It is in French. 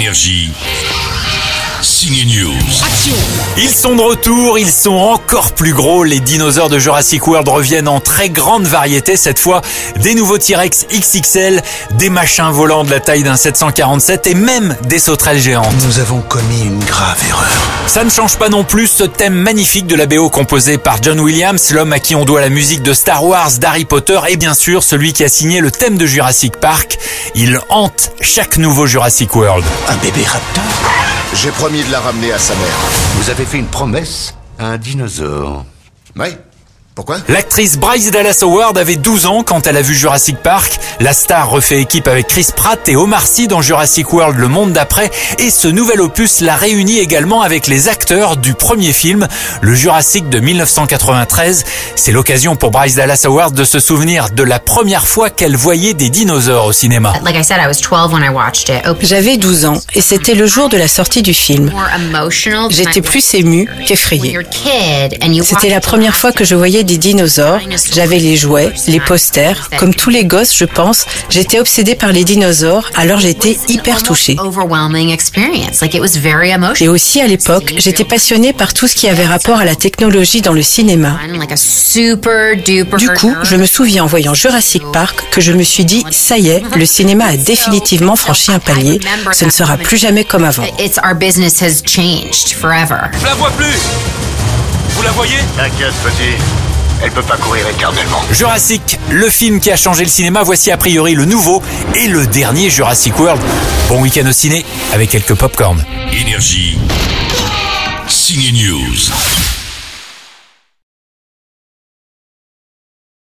Énergie. Signe News. Ils sont de retour, ils sont encore plus gros. Les dinosaures de Jurassic World reviennent en très grande variété. Cette fois, des nouveaux T-Rex XXL, des machins volants de la taille d'un 747 et même des sauterelles géantes. Nous avons commis une grave erreur. Ça ne change pas non plus ce thème magnifique de la BO composé par John Williams, l'homme à qui on doit la musique de Star Wars, d'Harry Potter et bien sûr celui qui a signé le thème de Jurassic Park. Il hante chaque nouveau Jurassic World. Un bébé raptor? J'ai promis de la ramener à sa mère. Vous avez fait une promesse à un dinosaure. Oui Pourquoi L'actrice Bryce Dallas Howard avait 12 ans quand elle a vu Jurassic Park. La star refait équipe avec Chris Pratt et Omar Sy dans Jurassic World Le Monde d'après. Et ce nouvel opus la réunit également avec les acteurs du premier film, le Jurassic de 1993. C'est l'occasion pour Bryce Dallas Howard de se souvenir de la première fois qu'elle voyait des dinosaures au cinéma. Like I said, I was 12 when I watched it. Open J'avais 12 ans et c'était le jour de la sortie du film. J'étais plus émue qu'effrayée. C'était la première fois que je voyais des dinosaures. J'avais les jouets, les posters. Comme tous les gosses, je pense, j'étais obsédée par les dinosaures, alors j'étais hyper touchée. Et aussi à l'époque, j'étais passionnée par tout ce qui avait rapport à la technologie dans le cinéma. Like a super duper. Du coup, je me souviens en voyant Jurassic Park que je me suis dit, ça y est, le cinéma a définitivement franchi un palier. Ce ne sera plus jamais comme avant. It's our business has changed forever. Je la vois plus Vous la voyez? T'inquiète, petit. Elle peut pas courir éternellement. Jurassic, le film qui a changé le cinéma, voici a priori le nouveau et le dernier Jurassic World. Bon week-end au ciné avec quelques popcorn. Énergie. Signe News.